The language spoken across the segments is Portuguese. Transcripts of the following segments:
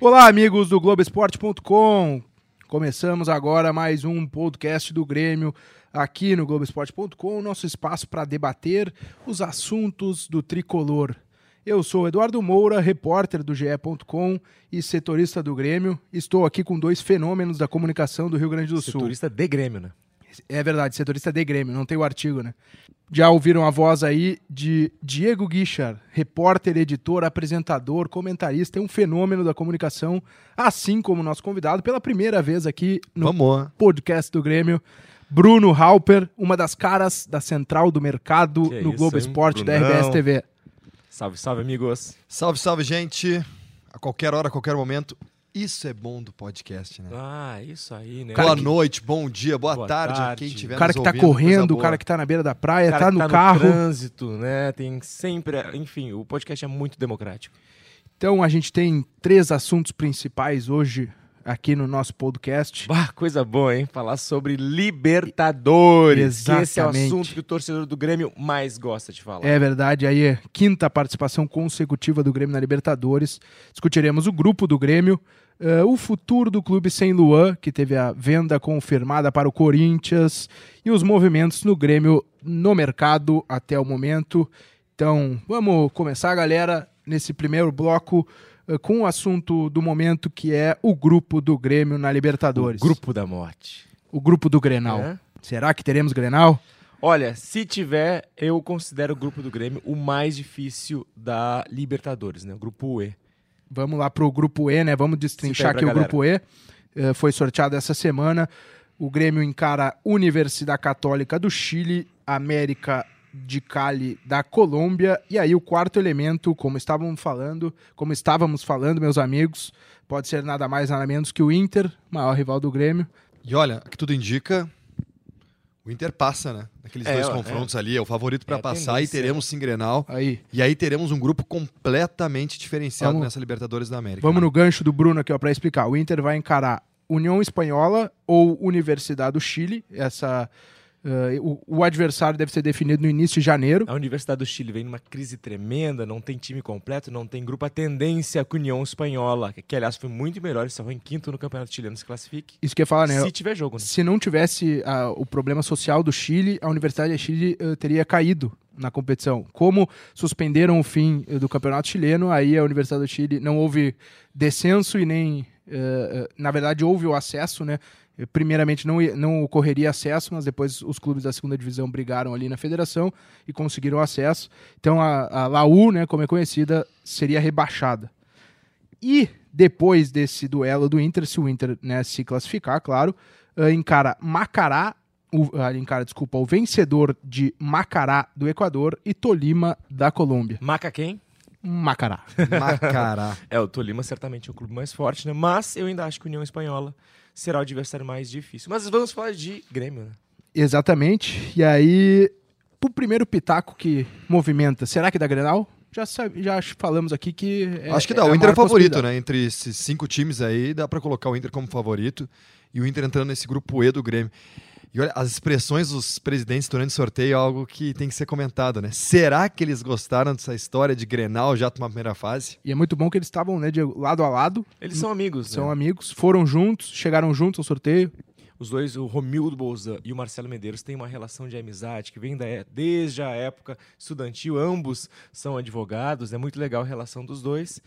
Olá, amigos do Globoesporte.com. Começamos agora mais um podcast do Grêmio aqui no Globoesporte.com, nosso espaço para debater os assuntos do tricolor. Eu sou Eduardo Moura, repórter do GE.com e setorista do Grêmio. Estou aqui com dois fenômenos da comunicação do Rio Grande do Sul. Setorista de Grêmio, né? É verdade, setorista de Grêmio, não tem o artigo, né? Já ouviram a voz aí de Diego Guichar, repórter, editor, apresentador, comentarista, é um fenômeno da comunicação, assim como nosso convidado, pela primeira vez aqui no Vamos. podcast do Grêmio, Bruno Halper, uma das caras da central do mercado Que no isso, Globo hein, Esporte da Brunão. RBS TV. Salve, salve, amigos. Salve, salve, gente. A qualquer hora, a qualquer momento. Isso é bom do podcast, né? Ah, isso aí, né? boa Que- noite, bom dia, boa, Boa tarde, tarde. quem tiver O cara que tá ouvindo, correndo, o cara que tá na beira da praia, cara tá que no tá carro. trânsito, né? Tem sempre, enfim, o podcast é muito democrático. Então a gente tem três assuntos principais hoje aqui no nosso podcast. Bah, coisa boa, hein? Falar sobre Libertadores. Que esse é o Exatamente. assunto que o torcedor do Grêmio mais gosta de falar. É verdade, aí é quinta participação consecutiva do Grêmio na Libertadores. Discutiremos o grupo do Grêmio, eh, o futuro do clube sem Luan, que teve a venda confirmada para o Corinthians, e os movimentos no Grêmio no mercado até o momento. Então, vamos começar, galera, nesse primeiro bloco com o assunto do momento que é o grupo do Grêmio na O Libertadores. grupo da morte. O grupo do Grenal. É. Será que teremos Grenal? Olha, se tiver, eu considero o grupo do Grêmio o mais difícil da Libertadores, né? O grupo E. Vamos lá pro grupo E, né? Vamos destrinchar aqui o grupo E. Eh, foi sorteado essa semana. O Grêmio encara Universidade Católica do Chile, América de Cali da Colômbia e aí o quarto elemento, como estávamos falando, como estávamos falando, meus amigos, pode ser nada mais nada menos que o Inter, maior rival do Grêmio. E olha, o que tudo indica, o Inter passa, né? Naqueles É, dois ó, confrontos ali, é o favorito pra É a passar e teremos sim Grenal. Aí, E aí teremos um grupo completamente diferenciado Vamos- nessa Libertadores da América. vamos no gancho do Bruno aqui ó para explicar. O Inter vai encarar União Espanhola ou Universidade do Chile, essa eh, o- o adversário deve ser definido no início de janeiro. A Universidade do Chile vem numa crise tremenda, não tem time completo, não tem grupo. A tendência com a União Espanhola, que, aliás foi muito melhor, foi em quinto no Campeonato Chileno, se classifique. Isso que eu ia falar, né? Se tiver jogo, né? Se não tivesse ah, o problema social do Chile, a Universidade de Chile eh, teria caído na competição. Como suspenderam o fim eh, do campeonato chileno, aí a Universidade do Chile não houve descenso e nem. na verdade, houve o acesso, né? Primeiramente não, não ocorreria acesso, mas depois os clubes da segunda divisão brigaram ali na federação e conseguiram acesso. Então a, a Laú, né, como é conhecida, seria rebaixada. E depois desse duelo do Inter, se o Inter né, se classificar, claro, eh, encara Macará, o, ah, encara, desculpa, o vencedor de Macará do Equador e Tolima da Colômbia. Maca quem? Macará. Macará. É, o Tolima certamente é o clube mais forte, né? Mas eu ainda acho que a União Espanhola será o adversário mais difícil. Mas vamos falar de Grêmio, né? Exatamente. E aí, o primeiro pitaco que movimenta, será que dá Grenal? Já, sabe, já falamos aqui que. é- Acho que é dá. a o Inter é favorito, né? Entre esses cinco times aí, dá pra colocar o Inter como favorito. E o Inter entrando nesse grupo E do Grêmio. E olha, as expressões dos presidentes durante o sorteio é algo que tem que ser comentado, né? Será que eles gostaram dessa história de Grenal já tomar a primeira fase? E é muito bom que eles estavam né, de lado a lado, Eles são amigos, são né? amigos, foram juntos, chegaram juntos ao sorteio. Os dois, o Romildo Bolzan e o Marcelo Medeiros, têm uma relação de amizade que vem da, é- desde a época estudantil. Ambos são advogados, é muito legal a relação dos dois.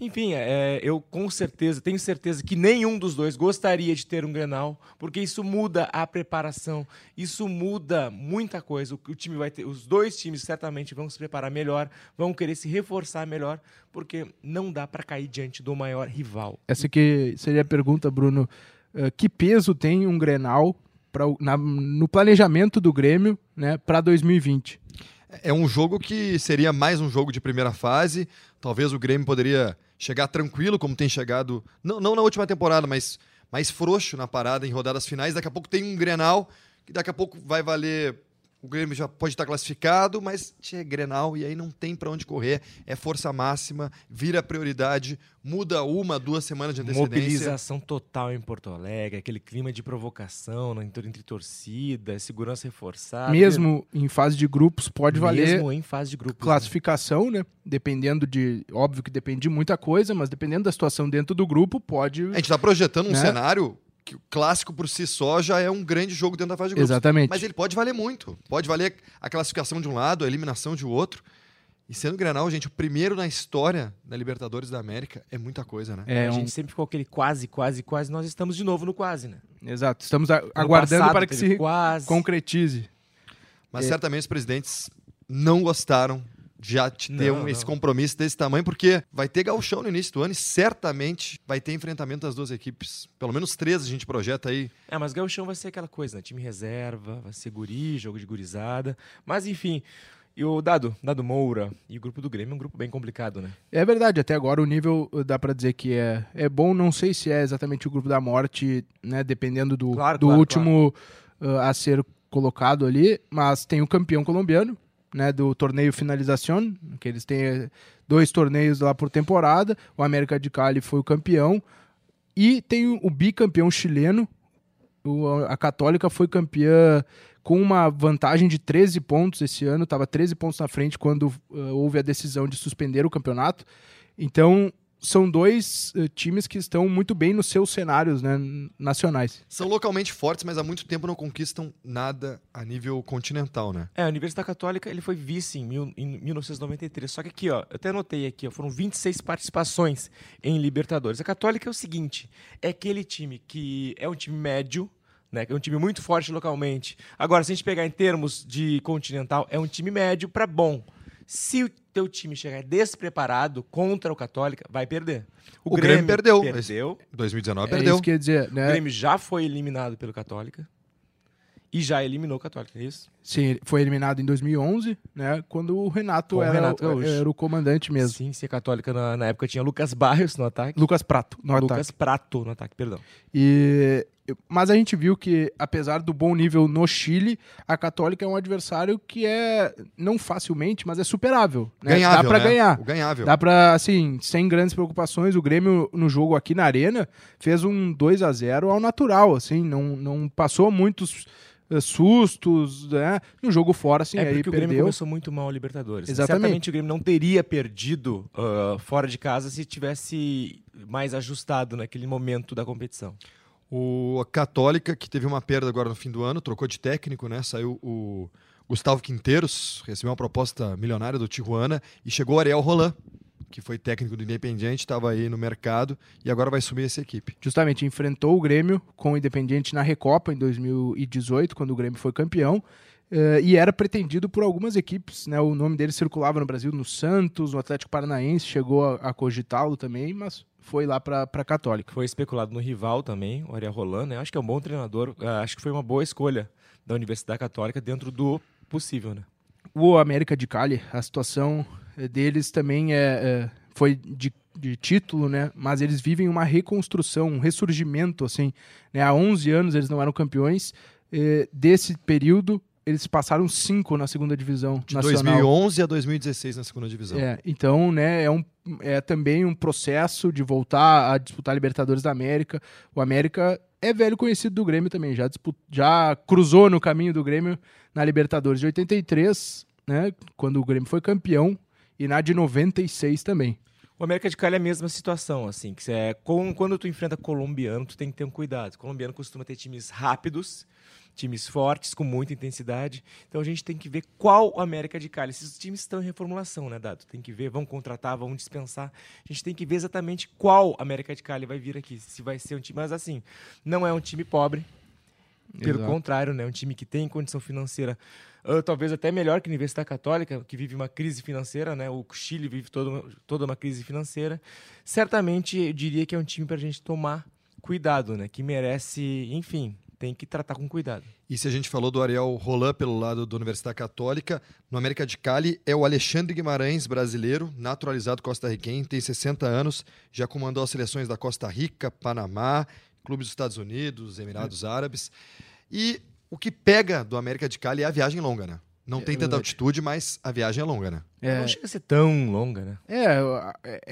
Enfim, é, eu com certeza, tenho certeza que nenhum dos dois gostaria de ter um Grenal, porque isso muda a preparação, isso muda muita coisa. O, o time vai ter, os dois times certamente vão se preparar melhor, vão querer se reforçar melhor, porque não dá para cair diante do maior rival. Essa que seria a pergunta, Bruno. Eh, que peso tem um Grenal pra, na- no planejamento do Grêmio né, para 2020? É um jogo que seria mais um jogo de primeira fase. Talvez o Grêmio poderia chegar tranquilo, como tem chegado, não, não na última temporada, mas mais frouxo na parada em rodadas finais. Daqui a pouco tem um Grenal, que daqui a pouco vai valer o Grêmio já pode estar classificado, mas tinha Grenal e aí não tem para onde correr. É força máxima, vira prioridade, muda uma, duas semanas de antecedência. Mobilização total em Porto Alegre, aquele clima de provocação entre, torcida, segurança reforçada. Mesmo em fase de grupos, pode valer Mesmo em fase de grupos. né? classificação, né? Dependendo de. Óbvio que depende de muita coisa, mas dependendo da situação dentro do grupo, pode. A gente está projetando um Né? cenário que o clássico por si só já é um grande jogo dentro da fase de grupos. Exatamente. Mas ele pode valer muito. Pode valer a classificação de um lado, a eliminação de outro. E sendo o Grenal, gente, o primeiro na história da Libertadores da América é muita coisa, né? É a um- gente sempre ficou aquele quase, quase, quase. Nós estamos de novo no quase, né? Exato. Estamos a- aguardando passado para que se quase. concretize. Mas É. certamente os presidentes não gostaram já te ter Não, um- esse não. compromisso desse tamanho, porque vai ter gauchão no início do ano e certamente vai ter enfrentamento das duas equipes. Pelo menos três a gente projeta aí. É, mas Gauchão vai ser aquela coisa, né? Time reserva, vai ser guri, jogo de gurizada. Mas enfim, e o Dado, Dado Moura e o grupo do Grêmio é um grupo bem complicado, né? É verdade, até agora o nível uh, dá pra dizer que é, é bom. Não sei se é exatamente o grupo da morte, né? Dependendo do, Claro, do claro, último uh, a ser colocado ali. Mas tem o campeão colombiano, né? Do torneio Finalização, que eles têm eh, dois torneios lá por temporada. O América de Cali foi o campeão. E tem o, bicampeão chileno. O- a Católica foi campeã com uma vantagem de 13 pontos esse ano, estava 13 pontos na frente quando uh, houve a decisão de suspender o campeonato. Então, são dois uh, times que estão muito bem nos seus cenários né, nacionais. São localmente fortes, mas há muito tempo não conquistam nada a nível continental, né? É, a Universidade Católica ele foi vice em, mil- em 1993. Só que aqui, ó, eu até anotei aqui, ó, foram 26 participações em Libertadores. A Católica é o seguinte: é aquele time que é um time médio, né? que É um time muito forte localmente. Agora, se a gente pegar em termos de continental, é um time médio para bom. Se o teu time chegar despreparado contra o Católica, vai perder. O Grêmio perdeu. Perdeu. 2019 É perdeu. isso que quer dizer, O né? Grêmio já foi eliminado pelo Católica. E já eliminou o Católica, é isso? Sim, foi eliminado em 2011, né? Quando o Renato, o era, Renato era o comandante mesmo. Sim, se Católica na, na época tinha Lucas Barrios no ataque. Lucas Prato, no Lucas ataque. Prato no ataque, perdão. E, mas a gente viu que, apesar do bom nível no Chile, a Católica é um adversário que é, não facilmente, mas é superável. Né? Ganhável, Dá pra né? ganhar. O ganhável. Dá pra, assim, sem grandes preocupações, o Grêmio no jogo aqui na Arena fez um 2 a 0 ao natural, assim, não, não passou muitos eh, sustos, né? No jogo fora, assim, é aí porque o Grêmio perdeu. começou muito mal a Libertadores. né? Exatamente. Certamente o Grêmio não teria perdido ah, fora de casa se tivesse mais ajustado naquele momento da competição. O a Católica, que teve uma perda agora no fim do ano, trocou de técnico, né? Saiu o Gustavo Quinteiros, recebeu uma proposta milionária do Tijuana e chegou o Ariel Roland, que foi técnico do Independiente, estava aí no mercado e agora vai assumir essa equipe. Justamente, enfrentou o Grêmio com o Independiente na Recopa em 2018, quando o Grêmio foi campeão. Eh, e era pretendido por algumas equipes, né? O nome dele circulava no Brasil, no Santos, no Atlético Paranaense, chegou a, a cogitá-lo também, mas foi lá para a Católica. Foi especulado no rival também, o Ariel Roland, né? Acho que é um bom treinador. ah, acho que foi uma boa escolha da Universidade Católica dentro do possível, né? O América de Cali, a situação eh, deles também é, é, foi de, de título, né? Mas eles vivem uma reconstrução, um ressurgimento, assim. Né? Há 11 anos eles não eram campeões. eh, desse período, eles passaram cinco na segunda divisão De nacional. 2011 a 2016 na segunda divisão. É, então, né, é, um, é também um processo de voltar a disputar a Libertadores da América. O América é velho conhecido do Grêmio também, já, dispu- já cruzou no caminho do Grêmio na Libertadores de 83, né, quando o Grêmio foi campeão, e na de 96 também. O América de Cali é a mesma situação, assim, que é com, quando tu enfrenta colombiano, tu tem que ter um cuidado. O colombiano costuma ter times rápidos, times fortes, com muita intensidade. Então a gente tem que ver qual o América de Cali. Esses times estão em reformulação, né, Dado? Tem que ver, vão contratar, vão dispensar. A gente tem que ver exatamente qual América de Cali vai vir aqui. Se vai ser um time. Mas assim, não é um time pobre. Pelo Exato. contrário, né? Um time que tem condição financeira, ah, talvez até melhor que a Universidade Católica, que vive uma crise financeira, né? O Chile vive toda uma, toda uma crise financeira. Certamente, eu diria que é um time para a gente tomar cuidado, né? Que merece, enfim, tem que tratar com cuidado. E se a gente falou do Ariel Roland pelo lado da Universidade Católica, no América de Cali é o Alexandre Guimarães, brasileiro, naturalizado costarriquense, tem 60 anos, já comandou as seleções da Costa Rica, Panamá, clubes dos Estados Unidos, Emirados Árabes. E O que pega do América de Cali é a viagem longa, né? Não tem tanta altitude, mas a viagem é longa, né? É, Não chega a ser tão longa, né? é,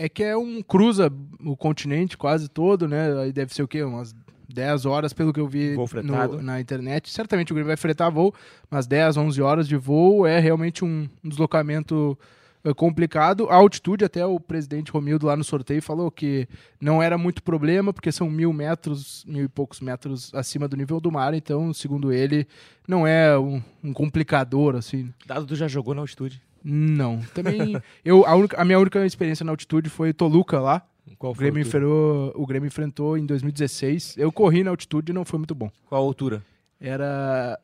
é que é um cruza o continente quase todo, né? Aí deve ser o quê? Umas 10 horas, pelo que eu vi no- na internet. Certamente o Grêmio vai fretar voo, mas 10, 11 horas de voo é realmente um, um deslocamento eh, complicado. A altitude, até o presidente Romildo lá no sorteio falou que não era muito problema, porque são mil metros, mil e poucos metros acima do nível do mar, então, segundo ele, não é um, um complicador, assim. Dado tu já jogou na altitude. Não. Também. eu, a, única- a minha única experiência na altitude foi Toluca lá. Qual O Grêmio, enfrentou, o Grêmio enfrentou em 2016. Eu corri na altitude e não foi muito bom. Qual a altura? Era,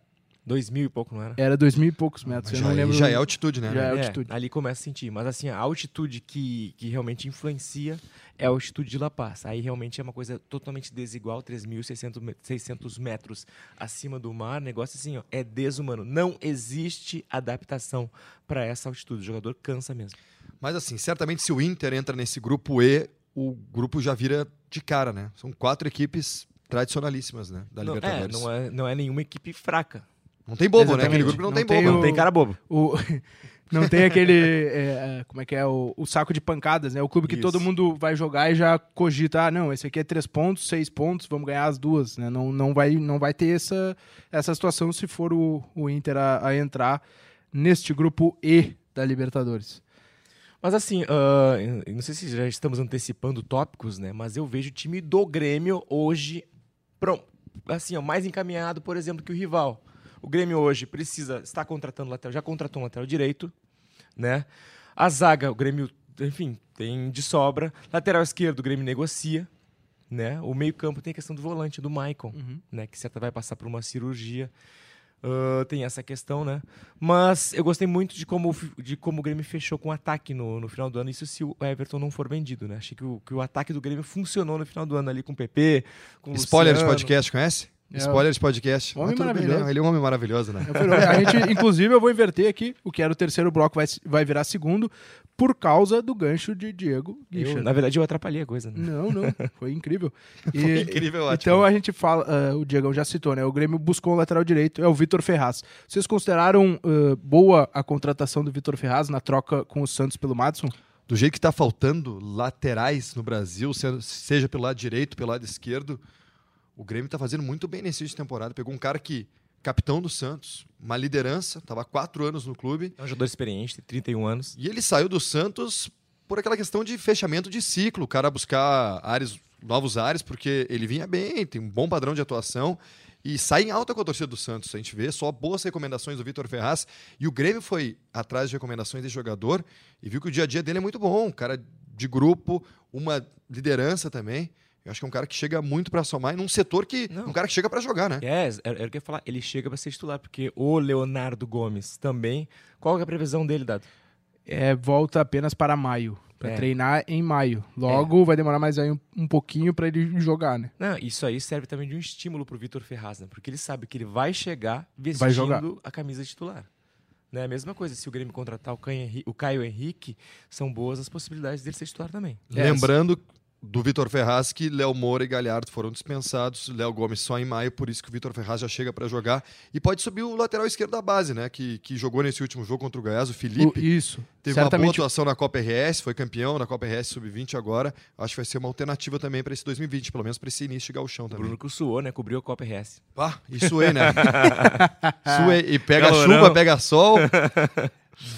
Dois mil e pouco, não era? era dois mil e poucos metros. Mas eu já, não lembro. já é altitude, né? Já é É, altitude. ali começa a sentir. Mas assim, a altitude que, que realmente influencia é a altitude de La Paz. Aí realmente é uma coisa totalmente desigual, 3.600 me- 600 metros acima do mar. Negócio assim, ó, é desumano. Não existe adaptação para essa altitude. O jogador cansa mesmo. Mas assim, certamente se o Inter entra nesse grupo E, o grupo já vira de cara, né? São quatro equipes tradicionalíssimas, né? Da Não, é, Libertadores. não é, não é nenhuma equipe fraca. Não tem bobo, né? Exatamente. Aquele grupo não, Não tem tem bobo. o- Não tem cara bobo. O, não tem aquele. é, é, como é que é? O, o saco de pancadas, né? O clube que Isso. todo mundo vai jogar e já cogita: ah, não, esse aqui é três pontos, seis pontos, vamos ganhar as duas. Né? Não, não, vai, não vai ter essa, essa situação se for o, o Inter a, a entrar neste grupo E da Libertadores. Mas assim, eu não sei se já estamos antecipando tópicos, né? Mas eu vejo o time do Grêmio hoje, pronto, assim, ó, mais encaminhado, por exemplo, que o rival. O Grêmio hoje precisa estar contratando lateral, já contratou um lateral direito, né? A zaga, o Grêmio, enfim, tem de sobra. Lateral esquerdo, o Grêmio negocia, né? O meio-campo tem a questão do volante, do Maicon, né? Que certa vai passar por uma cirurgia. Ah, tem essa questão, né? Mas eu gostei muito de como, de como o Grêmio fechou com o ataque no, no final do ano. Isso se o Everton não for vendido, né? Achei que o, que o ataque do Grêmio funcionou no final do ano ali com o PP, com Spoiler de Luciano. podcast, conhece? É, Spoiler de podcast. Homem bem, maravilhoso. né? Ele é um homem maravilhoso, né? É. A gente, inclusive, eu vou inverter aqui. O que era o terceiro bloco vai, vai virar segundo por causa do gancho de Diego na verdade, eu atrapalhei a coisa, né? Não, não. Foi incrível. E- Foi incrível, ótimo. Então a gente fala, ah, o Diegão já citou, né? O Grêmio buscou um lateral direito, é o Vitor Ferraz. Vocês consideraram ah, boa a contratação do Vitor Ferraz na troca com o Santos pelo Madison? Do jeito que tá faltando laterais no Brasil, seja pelo lado direito, pelo lado esquerdo, o Grêmio tá fazendo muito bem nesse início de temporada. Pegou um cara que, capitão do Santos, uma liderança, tava há quatro anos no clube, É um jogador experiente, tem 31 anos. e ele saiu do Santos por aquela questão de fechamento de ciclo, o cara buscar áreas, novos ares, porque ele vinha bem, tem um bom padrão de atuação. E sai em alta com a torcida do Santos. A gente vê só boas recomendações do Vitor Ferraz. E o Grêmio foi atrás de recomendações desse jogador e viu que o dia a dia dele é muito bom. Um cara de grupo, uma liderança também. Eu acho que é um cara que chega muito para somar e num setor que. Não. Um cara que chega para jogar, né? É, era era o que eu ia falar. Ele chega para ser titular, porque o Leonardo Gomes também. Qual é a previsão dele, Dado? É, volta apenas para maio, para É. treinar em maio. Logo vai demorar mais aí um, um pouquinho para ele jogar, né? Não, isso aí serve também de um estímulo pro Vitor Ferraz, né? Porque ele sabe que ele vai chegar vestindo Vai jogar. a camisa titular. Né? A mesma coisa, se o Grêmio contratar o Caio, Henri- o Caio Henrique, são boas as possibilidades dele ser titular também. É, Lembrando do Vitor Ferraz que Léo Moura e Galhardo foram dispensados, Léo Gomes só em maio, por isso que o Vitor Ferraz já chega para jogar. E pode subir o lateral esquerdo da base, né? Que, que jogou nesse último jogo contra o Goiás, o O- Felipe. isso. Teve uma boa Certamente atuação na Copa RS, foi campeão na Copa RS Sub-20 agora. Acho que vai ser uma alternativa também para esse 2020, pelo menos para esse início de gauchão O também. Bruno que suou, né? Cobriu a Copa RS. Pá, isso aí, né? Suei. E pega Calorão. chuva, pega sol.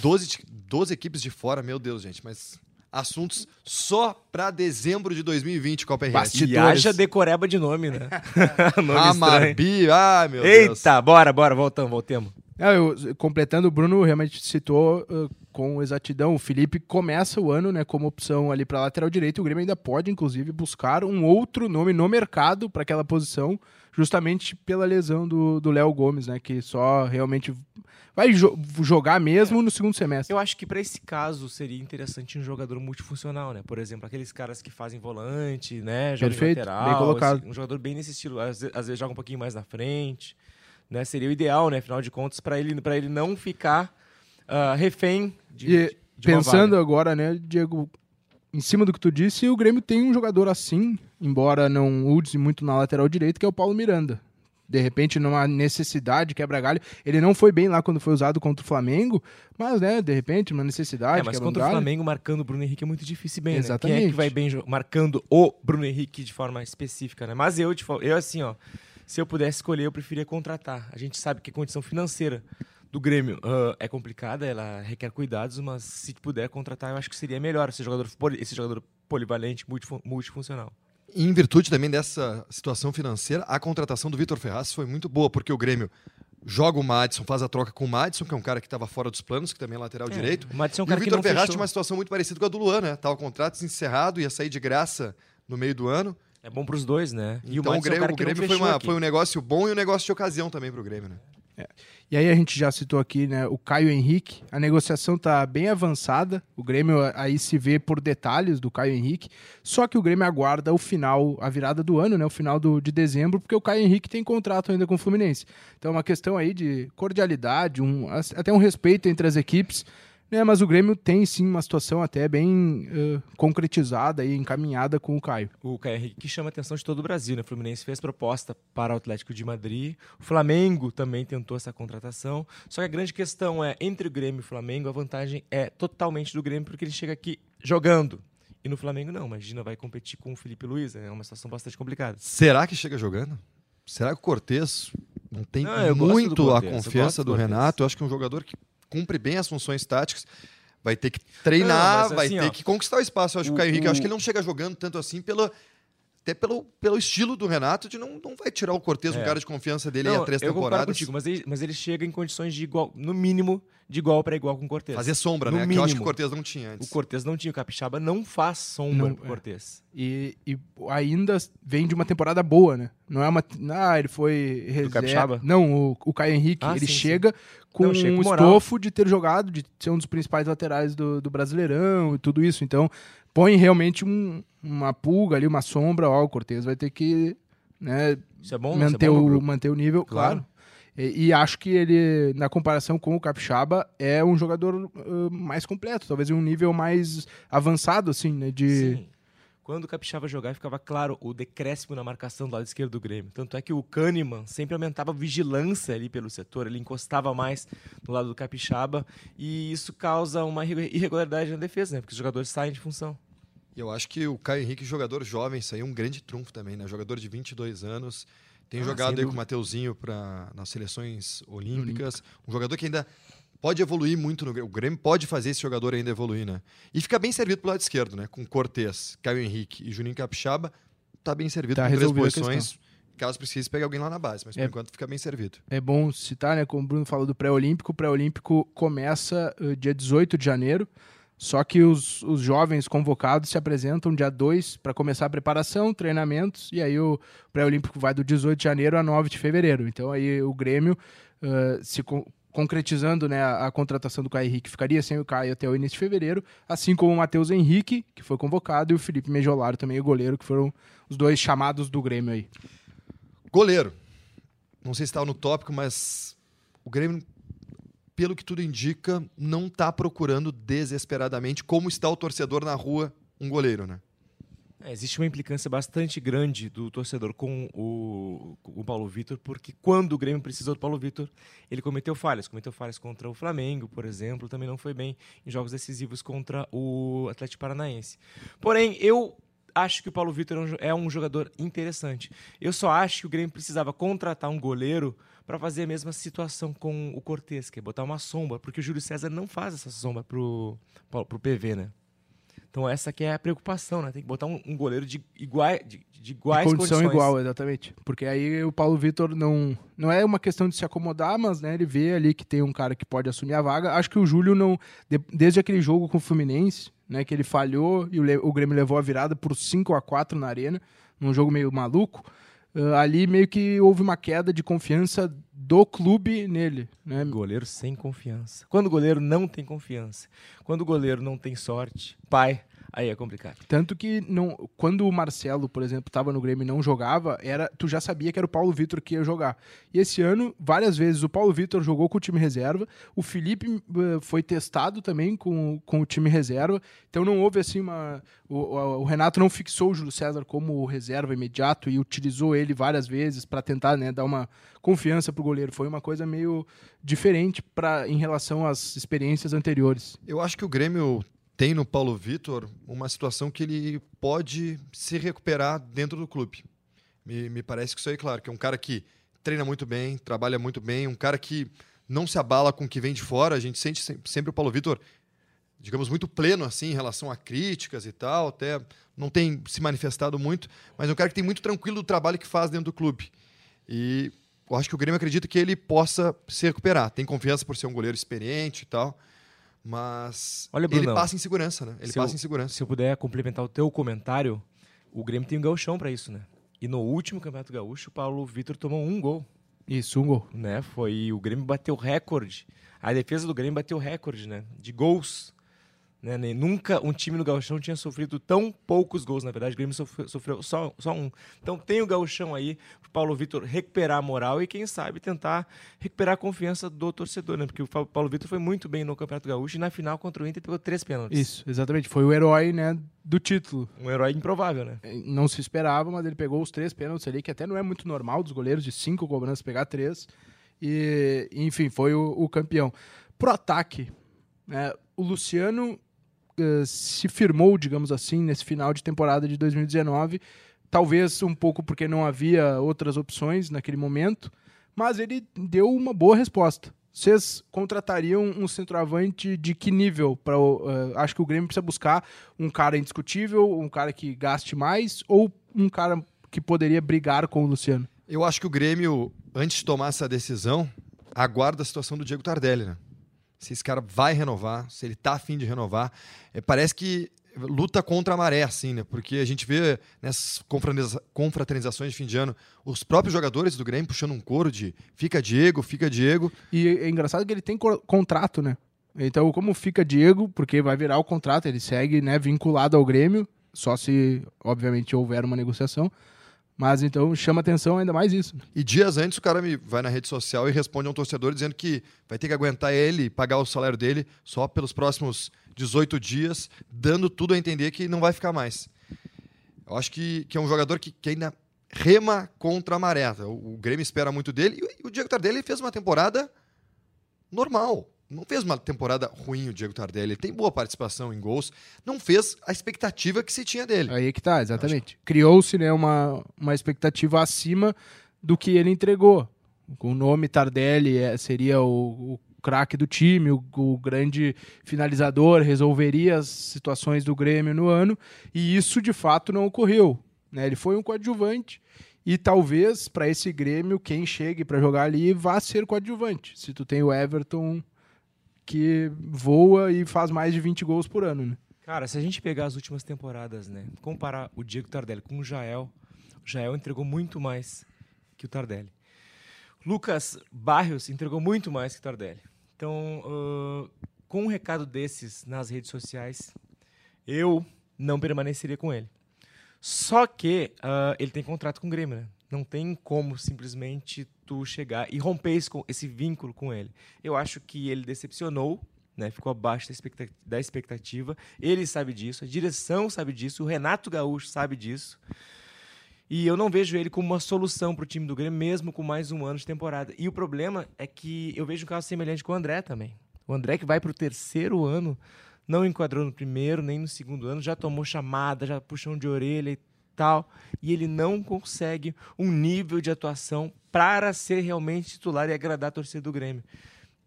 12, ti- 12 equipes de fora, meu Deus, gente, mas assuntos só para dezembro de 2020, Copa RS. Basti- E Bastidores. haja decoreba de nome, né? nome. Amarbi, ah, meu Deus. Eita, bora, bora, voltamos, voltemos. É, eu- completando, o Bruno realmente citou uh, com exatidão. O Felipe começa o ano né, como opção ali para lateral direito. O Grêmio ainda pode, inclusive, buscar um outro nome no mercado para aquela posição, justamente pela lesão do Léo Gomes, né, que só realmente vai jo- jogar mesmo no segundo semestre. Eu acho que para esse caso seria interessante um jogador multifuncional, né? Por exemplo, aqueles caras que fazem volante, né? Jogam em Perfeito, lateral, bem colocado. esse- um jogador bem nesse estilo, às vezes, às vezes joga um pouquinho mais na frente, né? Seria o ideal, né? Afinal de contas, para ele, ele não ficar ah, refém de, E de- de pensando agora, né, Diego, em cima do que tu disse, o Grêmio tem um jogador assim, embora não use muito na lateral direita, que é o Paulo Miranda. de repente numa necessidade, quebra galho. Ele não foi bem lá quando foi usado contra o Flamengo, mas, né, de repente, uma necessidade. É, mas contra o. Flamengo, marcando o Bruno Henrique é muito difícil bem, né? Quem é Exatamente. que vai bem marcando o Bruno Henrique de forma específica, né? Mas eu, eu assim, ó, se eu pudesse escolher, eu preferia contratar. A gente sabe que a condição financeira do Grêmio ah, é complicada, ela requer cuidados, mas se puder contratar, eu acho que seria melhor esse jogador, esse jogador polivalente, multifun- multifuncional. Em virtude também dessa situação financeira, a contratação do Vitor Ferraz foi muito boa, porque o Grêmio joga o Madison, faz a troca com o Madison, que é um cara que estava fora dos planos, que também é lateral direito. O Madison é um e o cara Vitor Ferraz fechou. tinha uma situação muito parecida com a do Luan, né? Tava o contrato encerrado, ia sair de graça no meio do ano. É bom pros dois, né? E então o Madison é um Grêmio, cara o não Grêmio foi, uma- foi um negócio bom e um negócio de ocasião também pro Grêmio, né? E aí a gente já citou aqui, né, o Caio Henrique. A negociação tá bem avançada. O Grêmio aí se vê por detalhes do Caio Henrique. Só que o Grêmio aguarda o final, a virada do ano, né, o final do, de dezembro, porque o Caio Henrique tem contrato ainda com o Fluminense. Então é uma questão aí de cordialidade, um, até um respeito entre as equipes. Né, mas o Grêmio tem sim uma situação até bem eh, concretizada e encaminhada com o Caio. O Caio Henrique que chama a atenção de todo o Brasil, né? O Fluminense fez proposta para o Atlético de Madrid. O Flamengo também tentou essa contratação. Só que a grande questão é, entre o Grêmio e o Flamengo, a vantagem é totalmente do Grêmio, porque ele chega aqui jogando. E no Flamengo não. Imagina, vai competir com o Felipe Luiz. né? É uma situação bastante complicada. Será que chega jogando? Será que o Cortez não tem Não, muito a confiança do do. Renato? Eu acho que é um jogador que cumpre bem as funções táticas. Vai ter que treinar, Não, vai assim, ter ó, que conquistar o espaço. Eu acho que o o- Caio Henrique, eu acho o- que ele não chega jogando tanto assim pelo, até pelo, pelo estilo do Renato de não, não vai tirar o Cortez, um É. cara de confiança dele Não, há três eu temporadas. contigo, mas ele, mas ele chega em condições de igual, no mínimo, de igual para igual com o Cortez. Fazer sombra, No né? Que eu acho que o mínimo. Cortez não tinha antes. O Cortez não tinha, o Capixaba não faz sombra Não, pro é. Cortez. E, e ainda vem de uma temporada boa, né? Não é uma. Ah, ele foi. reserva. Capixaba? Não, o, o Caio Henrique, Ah, ele sim, sim. chega com Não, chega um com moral. estofo de ter jogado, de ser um dos principais laterais do, do Brasileirão e tudo isso. Então, põe realmente um- uma pulga ali, uma sombra. Ó, o Cortez vai ter que né, Isso é bom? manter, isso é bom o, manter o nível, Claro. claro. E, e acho que ele, na comparação com o Capixaba, é um jogador uh, mais completo, talvez em um nível mais avançado, assim, né? De, Sim. Quando o Capixaba jogar, ficava claro o decréscimo na marcação do lado esquerdo do Grêmio. Tanto é que o Kahneman sempre aumentava a vigilância ali pelo setor, ele encostava mais no lado do Capixaba e isso causa uma irre- irregularidade na defesa, né? Porque os jogadores saem de função. E eu acho que o Caio Henrique, jogador jovem, isso aí é um grande trunfo também, né? Jogador de 22 anos, tem Ah, jogado aí com o. Mateuzinho pra, nas seleções olímpicas. Um jogador que ainda pode evoluir muito no Grêmio. O Grêmio pode fazer esse jogador ainda evoluir, né? E fica bem servido pro lado esquerdo, né? Com Cortez, Caio Henrique e Juninho Capixaba, tá bem servido Tá com três posições. Caso precise pegar alguém lá na base, mas por É. enquanto fica bem servido. É bom citar, né? Como o Bruno falou do pré-olímpico, o pré-olímpico começa uh, dia 18 de janeiro. Só que os, os jovens convocados se apresentam dia 2 para começar a preparação, treinamentos, e aí o pré-olímpico vai do 18 de janeiro a 9 de fevereiro. Então aí o Grêmio, uh, se con- concretizando né, a, a contratação do Caio Henrique, ficaria sem o Caio até o início de fevereiro, assim como o Matheus Henrique, que foi convocado, e o Felipe Mejolaro também, o goleiro, que foram os dois chamados do Grêmio aí. Goleiro. Não sei se estava no tópico, mas o Grêmio, pelo que tudo indica, não está procurando desesperadamente, como está o torcedor na rua, um goleiro, né? É, existe uma implicância bastante grande do torcedor com o, com o Paulo Vitor, porque quando o Grêmio precisou do Paulo Vitor, ele cometeu falhas. Cometeu falhas contra o Flamengo, por exemplo, também não foi bem em jogos decisivos contra o Atlético Paranaense. Porém, eu acho que o Paulo Vitor é um é um jogador interessante. Eu só acho que o Grêmio precisava contratar um goleiro para fazer a mesma situação com o Cortez, que é botar uma sombra, porque o Júlio César não faz essa sombra pro, pro PV, né? Então essa que é a preocupação, né? Tem que botar um, um goleiro de, iguais, de, de iguais condição condições. igual, exatamente. Porque aí o Paulo Vitor não. Não é uma questão de se acomodar, mas né, ele vê ali que tem um cara que pode assumir a vaga. Acho que o Júlio não. de- desde aquele jogo com o Fluminense, né? Que ele falhou e o, o Grêmio levou a virada por 5 a 4 na arena, num jogo meio maluco. Ah, ali meio que houve uma queda de confiança do clube nele. Né? Goleiro sem confiança. Quando o goleiro não tem confiança, quando o goleiro não tem sorte, pai, Aí é complicado. Tanto que não, quando o Marcelo, por exemplo, estava no Grêmio e não jogava, era, tu já sabia que era o Paulo Vitor que ia jogar. E esse ano, várias vezes, o Paulo Vitor jogou com o time reserva, o Felipe uh, foi testado também com, com o time reserva, então não houve assim uma. O, o, Renato não fixou o Júlio César como reserva imediato e utilizou ele várias vezes para tentar né, dar uma confiança pro goleiro. Foi uma coisa meio diferente pra, em relação às experiências anteriores. Eu acho que o Grêmio tem no Paulo Vitor uma situação que ele pode se recuperar dentro do clube. Me, me parece que isso aí, claro, que é um cara que treina muito bem, trabalha muito bem, um cara que não se abala com o que vem de fora. A gente sente sempre o Paulo Vitor, digamos, muito pleno assim em relação a críticas e tal, até não tem se manifestado muito, mas é um cara que tem muito tranquilo do trabalho que faz dentro do clube. E eu acho que o Grêmio acredita que ele possa se recuperar. Tem confiança por ser um goleiro experiente e tal. Mas Olha, ele passa em segurança, né? Ele se passa eu, em segurança. Se eu puder complementar o teu comentário, o Grêmio tem um gauchão para isso, né? E no último Campeonato Gaúcho, o Paulo Vitor tomou um gol. Isso, um gol. Né? Foi o Grêmio bateu recorde. A defesa do Grêmio bateu recorde, né? De gols né? Nunca um time no Gauchão tinha sofrido tão poucos gols, na verdade. O Grêmio sofreu, sofreu só, só um. Então tem o Gauchão aí para Paulo Vitor recuperar a moral e, quem sabe, tentar recuperar a confiança do torcedor, né? Porque o Paulo Vitor foi muito bem no Campeonato Gaúcho e na final contra o Inter pegou três pênaltis. Isso, exatamente. Foi o herói né, do título. Um herói improvável, né? É, não se esperava, mas ele pegou os três pênaltis ali, que até não é muito normal dos goleiros de cinco cobranças pegar três. E, enfim, foi o, o campeão. Pro ataque, né, o Luciano uh, se firmou, digamos assim, nesse final de temporada de 2019. Talvez um pouco porque não havia outras opções naquele momento, mas ele deu uma boa resposta. Vocês contratariam um centroavante de que nível? Pra, uh, acho que o Grêmio precisa buscar um cara indiscutível, um cara que gaste mais, ou um cara que poderia brigar com o Luciano? Eu acho que o Grêmio, antes de tomar essa decisão, aguarda a situação do Diego Tardelli, né? Se esse cara vai renovar, se ele tá afim de renovar. É, parece que luta contra a maré, assim, né? Porque a gente vê nessas confraternizações de fim de ano os próprios jogadores do Grêmio puxando um coro de fica Diego, fica Diego. E é engraçado que ele tem contrato, né? Então, como fica Diego, porque vai virar o contrato, ele segue né, vinculado ao Grêmio, só se, obviamente, houver uma negociação. Mas então chama atenção ainda mais isso. E dias antes o cara me vai na rede social e responde a um torcedor dizendo que vai ter que aguentar ele, pagar o salário dele só pelos próximos 18 dias, dando tudo a entender que não vai ficar mais. Eu acho que, que é um jogador que, que ainda rema contra a maré. O, o Grêmio espera muito dele e o Diego Tardelli fez uma temporada normal não fez uma temporada ruim o Diego Tardelli. Ele tem boa participação em gols. Não fez a expectativa que se tinha dele. Aí é que tá, exatamente. Criou-se né, uma, uma expectativa acima do que ele entregou. Com o nome Tardelli é, seria o, o craque do time, o, o, grande finalizador, resolveria as situações do Grêmio no ano. E isso de fato não ocorreu. Né? Ele foi um coadjuvante. E talvez para esse Grêmio, quem chegue para jogar ali vá ser coadjuvante. Se tu tem o Everton que voa e faz mais de 20 gols por ano, né? Cara, se a gente pegar as últimas temporadas, né, comparar o Diego Tardelli com o Jael, o Jael entregou muito mais que o Tardelli. Lucas Barrios entregou muito mais que o Tardelli. Então, uh, com um recado desses nas redes sociais, eu não permaneceria com ele. Só que uh, ele tem contrato com o Grêmio, né? Não tem como simplesmente tu chegar e romper esse, esse vínculo com ele. Eu acho que ele decepcionou, né? ficou abaixo da expectativa, da expectativa. Ele sabe disso, a direção sabe disso, o Renato Gaúcho sabe disso. E eu não vejo ele como uma solução para o time do Grêmio, mesmo com mais um ano de temporada. E o problema é que eu vejo um caso semelhante com o André também. O André que vai para o terceiro ano, não enquadrou no primeiro nem no segundo ano, já tomou chamada, já puxão de orelha e tal, e ele não consegue um nível de atuação para ser realmente titular e agradar a torcida do Grêmio.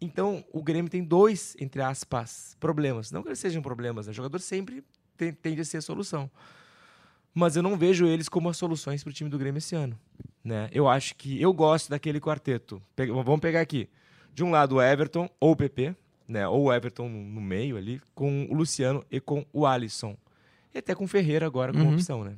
Então, o Grêmio tem dois, entre aspas, problemas. Não que eles sejam problemas, né? o jogador sempre tem, tende a ser a solução. Mas eu não vejo eles como as soluções para o time do Grêmio esse ano. Né? Eu acho que eu gosto daquele quarteto. Pega, vamos pegar aqui. De um lado o Everton ou o PP, né? ou o Everton no meio ali, com o Luciano e com o Alisson. E até com o Ferreira agora como uhum. opção, né?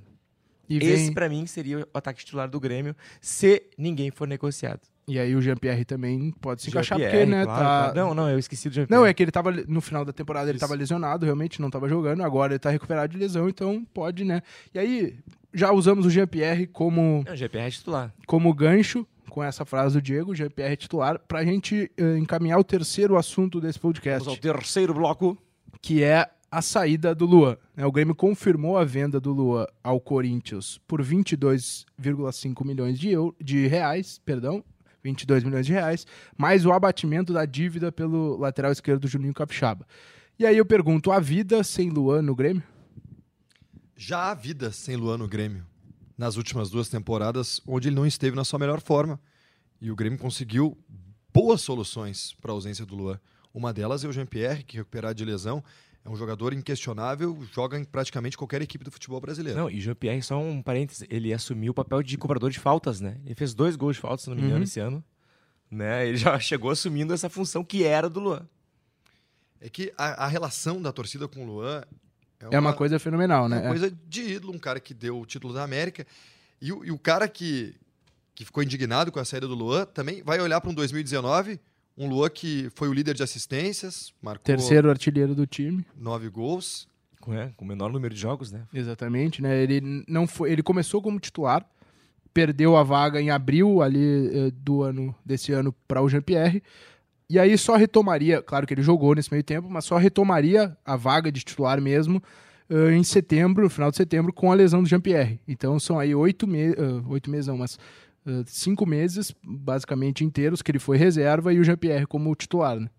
E Esse, vem... para mim, seria o ataque titular do Grêmio se ninguém for negociado. E aí o Jean-Pierre também pode se encaixar, porque, né, claro, tá... claro. Não, não, eu esqueci do Jean-Pierre. Não, é que ele tava, no final da temporada ele Isso. tava lesionado, realmente, não tava jogando, agora ele tá recuperado de lesão, então pode, né. E aí, já usamos o Jean-Pierre como, Não, o Jean-Pierre é titular. como gancho, com essa frase do Diego, Jean-Pierre é titular, pra gente eh, encaminhar o terceiro assunto desse podcast. Vamos ao terceiro bloco. que é a saída do Luan. né? O Grêmio confirmou a venda do Luan ao Corinthians por 22,5 milhões de, euro, de reais, perdão, 22 milhões de reais, mais o abatimento da dívida pelo lateral esquerdo Juninho Capixaba. E aí eu pergunto, a vida sem Luan no Grêmio? Já há vida sem Luan no Grêmio. Nas últimas duas temporadas, onde ele não esteve na sua melhor forma. E o Grêmio conseguiu boas soluções para a ausência do Luan. Uma delas é o Jean-Pierre, que recuperado de lesão. É um jogador inquestionável, joga em praticamente qualquer equipe do futebol brasileiro. Não, e Jean-Pierre, só um parênteses, ele assumiu o papel de cobrador de faltas, né? Ele fez dois gols de falta, se não me engano, Uhum. esse ano. Né? Ele já chegou assumindo essa função que era do Luan. É que a, a relação da torcida com o Luan É uma coisa fenomenal, É né? uma coisa de ídolo, um cara que deu o título da América. E, o- e o cara que, que ficou indignado com a saída do Luan também vai olhar para um 2019, um Luan que foi o líder de assistências, marcou Terceiro artilheiro do time. nove gols. Com, é, com o menor número de jogos, né? Exatamente, né? Ele não foi, ele começou como titular, perdeu a vaga em abril ali eh, do ano desse ano para o Jean-Pierre. E aí só retomaria, claro que ele jogou nesse meio tempo, mas só retomaria a vaga de titular mesmo eh, em setembro, no final de setembro, com a lesão do Jean-Pierre. Então são aí oito, me eh, oito meses, não, mas cinco meses, basicamente inteiros, que ele foi reserva e o Jean-Pierre como titular, né?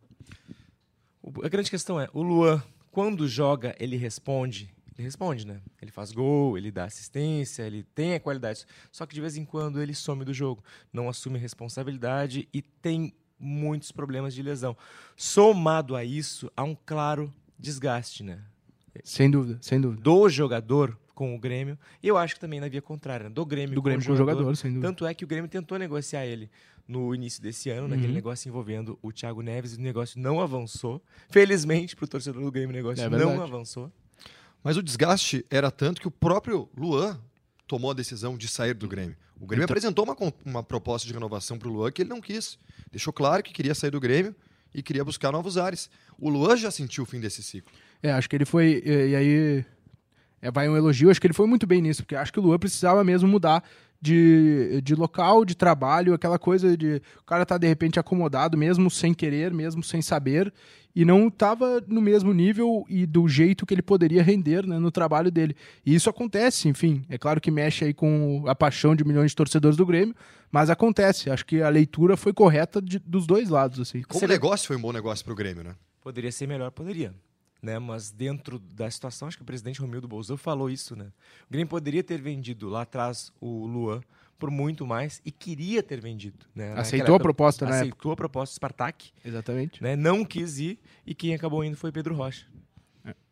A grande questão é, o Luan, quando joga, ele responde. Ele responde, né? Ele faz gol, ele dá assistência, ele tem a qualidade. Só que de vez em quando ele some do jogo, não assume responsabilidade e tem muitos problemas de lesão. Somado a isso, há um claro desgaste, né? Sem dúvida, sem dúvida. Do jogador com o Grêmio. E eu acho que também na via contrária, né? do Grêmio, Do Grêmio com o jogador, sem dúvida. Tanto é que o Grêmio tentou negociar ele no início desse ano, naquele Uhum. negócio envolvendo o Thiago Neves, e o negócio não avançou. Felizmente, pro torcedor do Grêmio, o negócio É não avançou. Mas o desgaste era tanto que o próprio Luan tomou a decisão de sair do Grêmio. O Grêmio Então- apresentou uma, uma proposta de renovação para o Luan que ele não quis. Deixou claro que queria sair do Grêmio e queria buscar novos ares. O Luan já sentiu o fim desse ciclo. É, acho que ele foi. E, e aí. É, vai um elogio, acho que ele foi muito bem nisso, porque acho que o Luan precisava mesmo mudar de, de local, de trabalho, aquela coisa de. O cara tá de repente acomodado, mesmo sem querer, mesmo sem saber, e não tava no mesmo nível e do jeito que ele poderia render né, no trabalho dele. E isso acontece, enfim. É claro que mexe aí com a paixão de milhões de torcedores do Grêmio, mas acontece. Acho que a leitura foi correta de- dos dois lados, assim. Como Seria- negócio foi um bom negócio para o Grêmio, né? Poderia ser melhor, poderia. Né? Mas dentro da situação, acho que o presidente Romildo Bolzão falou isso, né? O Grêmio poderia ter vendido lá atrás o Luan por muito mais e queria ter vendido. Né? Aceitou a proposta época. Aceitou a proposta do Spartak, Exatamente. né? não quis ir e quem acabou indo foi Pedro Rocha.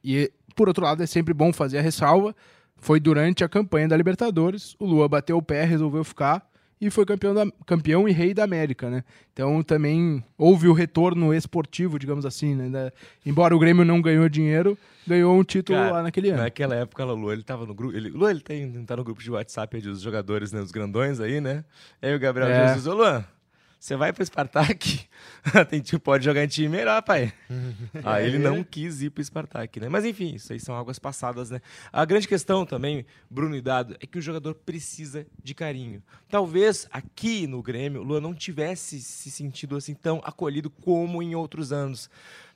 E, por outro lado, é sempre bom fazer a ressalva. Foi durante a campanha da Libertadores, o Lua bateu o pé, resolveu ficar e foi campeão, da, campeão e rei da América, né? Então também houve o retorno esportivo, digamos assim, né? Da- embora o Grêmio não ganhou dinheiro, ganhou um título Cara, lá naquele ano. Naquela época, o Lua, ele tava no grupo. Ele, Lua, ele tem, tá no grupo de WhatsApp dos jogadores, né? Dos grandões aí, né? Aí o Gabriel É. Jesus, ô Luan, você vai pro Spartak? tem, tipo, pode jogar em time melhor, pai. aí ele não quis ir pro Spartak, né? Mas enfim, isso aí são águas passadas, né? A grande questão também, Bruno e Dado, é que o jogador precisa de carinho. Talvez aqui no Grêmio, o Luan não tivesse se sentido assim tão acolhido como em outros anos.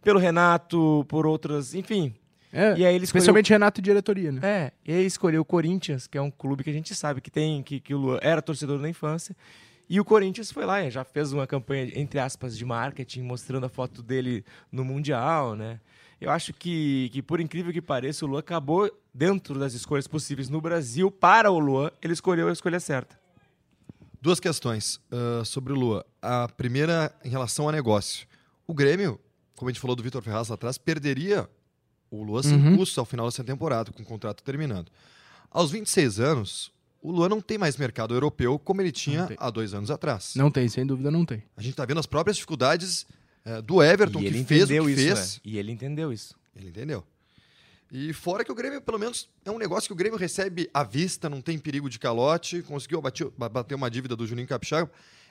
Pelo Renato, por outras, enfim, É, e aí ele escolheu- especialmente Renato e diretoria, né? é, e aí escolheu o Corinthians, que é um clube que a gente sabe que tem, que, que o Luan era torcedor na infância. E o Corinthians foi lá, já fez uma campanha, entre aspas, de marketing, mostrando a foto dele no Mundial, né? Eu acho que, que, por incrível que pareça, o Luan acabou, dentro das escolhas possíveis no Brasil, para o Luan, ele escolheu a escolha certa. Duas questões ah, sobre o Lua. A primeira em relação a negócio. O Grêmio, como a gente falou do Vitor Ferraz lá atrás, perderia o Lua sem Uhum. custo ao final dessa temporada, com o contrato terminando. Aos 26 anos, o Lua não tem mais mercado europeu como ele tinha há dois anos atrás. Não tem, sem dúvida não tem. A gente está vendo as próprias dificuldades eh, do Everton, e que fez o que entendeu isso, fez. né? E ele entendeu isso. Ele entendeu. E fora que o Grêmio, pelo menos, é um negócio que o Grêmio recebe à vista, não tem perigo de calote, conseguiu bater uma dívida do Juninho Capixaba.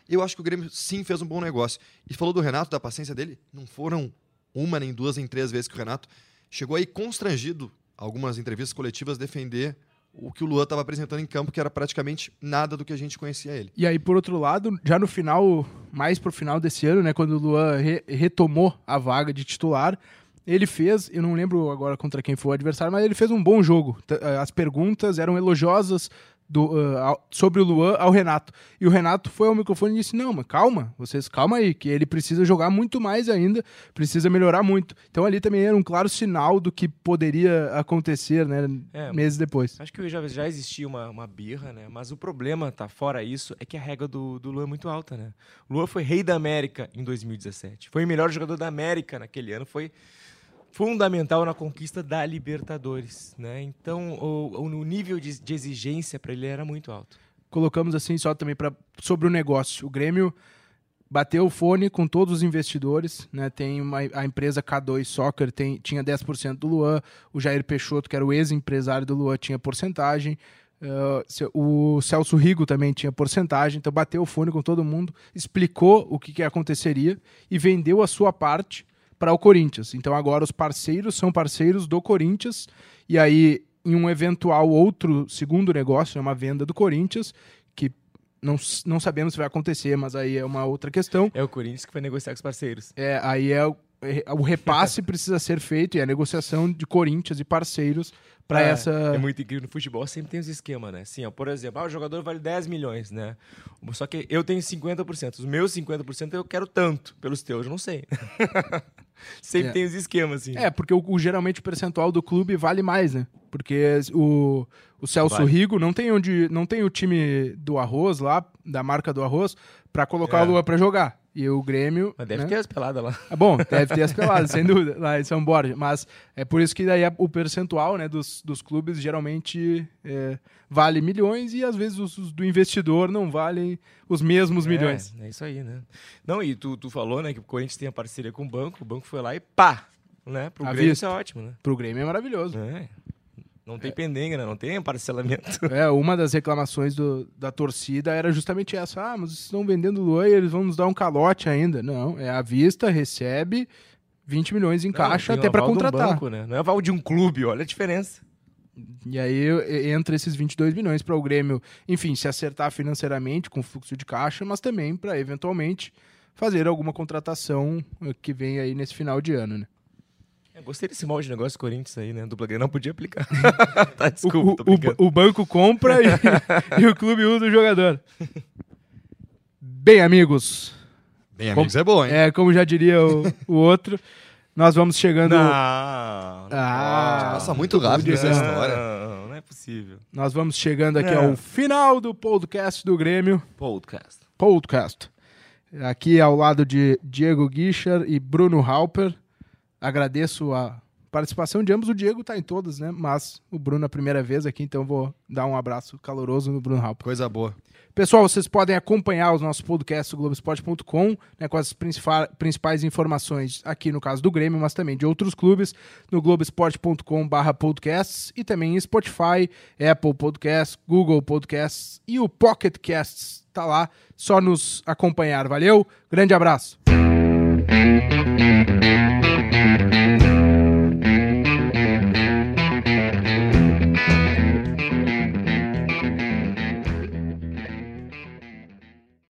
Eu acho que o Grêmio sim fez um bom negócio. E falou do Renato, da paciência dele. Não foram uma, nem duas, nem três vezes que o Renato chegou aí constrangido, algumas entrevistas coletivas, defender o que o Luan estava apresentando em campo, que era praticamente nada do que a gente conhecia ele. E aí, por outro lado, já no final, mais pro final desse ano, né, quando o Luan re retomou a vaga de titular, ele fez, eu não lembro agora contra quem foi o adversário, mas ele fez um bom jogo. As perguntas eram elogiosas do, uh, sobre o Luan ao Renato. E o Renato foi ao microfone e disse: Não, mas calma, vocês calma aí, que ele precisa jogar muito mais ainda, precisa melhorar muito. Então ali também era um claro sinal do que poderia acontecer, né, é, meses depois. Acho que já, já existia uma, uma birra, né? Mas o problema, tá fora isso, é que a regra do, do Luan é muito alta, né? O Luan foi rei da América em 2017. Foi o melhor jogador da América naquele ano, foi fundamental na conquista da Libertadores, né? Então o, o nível de, de exigência para ele era muito alto. Colocamos assim só também para sobre o negócio. O Grêmio bateu o fone com todos os investidores, né? Tem uma, a empresa K2 Soccer tem, tinha 10% do Luan, o Jair Peixoto, que era o ex-empresário do Luan, tinha porcentagem. Uh, o Celso Rigo também tinha porcentagem, então bateu o fone com todo mundo, explicou o que, que aconteceria e vendeu a sua parte para o Corinthians. Então agora os parceiros são parceiros do Corinthians e aí em um eventual outro segundo negócio, é uma venda do Corinthians, que não, não sabemos se vai acontecer, mas aí é uma outra questão. É o Corinthians que vai negociar com os parceiros. É, aí é o repasse precisa ser feito e a negociação de Corinthians e parceiros para é, essa. É muito incrível. No futebol sempre tem os esquemas, né? Assim, ó, por exemplo, ah, o jogador vale 10 milhões, né? Só que eu tenho 50%. Os meus 50% eu quero tanto pelos teus, eu não sei. sempre é. tem os esquemas, assim. É, porque o, o, geralmente o percentual do clube vale mais, né? Porque o, o Celso vale. Rigo não tem onde. não tem o time do arroz lá, da marca do arroz, para colocar é. o Lua para jogar. E o Grêmio. Mas deve né? ter as peladas lá. É bom, deve ter as peladas, sem dúvida, lá em São Borja. Mas é por isso que daí o percentual né, dos, dos clubes geralmente é, vale milhões e às vezes os, os, do investidor não valem os mesmos é, milhões. É isso aí, né? Não, e tu, tu falou né, que o Corinthians tem a parceria com o banco, o banco foi lá e pá! Né? Pro a Grêmio vista. isso é ótimo, né? Pro Grêmio é maravilhoso. É. Não tem é. pendenga, né? Não tem parcelamento. É, uma das reclamações do, da torcida era justamente essa. Ah, mas estão vendendo Luan e eles vão nos dar um calote ainda. Não, é à vista, recebe 20 milhões em caixa até para contratar. Um banco, né? Não é aval de um clube, olha a diferença. E aí entra esses 22 milhões para o Grêmio, enfim, se acertar financeiramente com fluxo de caixa, mas também para eventualmente fazer alguma contratação eh, que vem aí nesse final de ano, né? Eu gostei desse molde de negócio do Corinthians aí, né? Dupla não podia aplicar. tá, desculpa, o, o, o, banco compra e, e, o clube usa o jogador. Bem, amigos. Bem, amigos como, é bom, hein? É, como já diria o, o outro, nós vamos chegando. Não, não ah, passa muito rápido essa história. Não, não é possível. Nós vamos chegando aqui ao final do podcast do Grêmio. Podcast. Podcast. Aqui ao lado de Diego Guichar e Bruno Halper. Agradeço a participação de ambos. O Diego está em todas, né? Mas o Bruno é a primeira vez aqui, então vou dar um abraço caloroso no Bruno Halper. Coisa boa. Pessoal, vocês podem acompanhar os nossos podcasts do Globoesporte.com, né, com as principais informações aqui no caso do Grêmio, mas também de outros clubes, no globoesporte.com/podcasts e também em Spotify, Apple Podcasts, Google Podcasts e o Pocket Casts. Tá lá, só nos acompanhar. Valeu, grande abraço.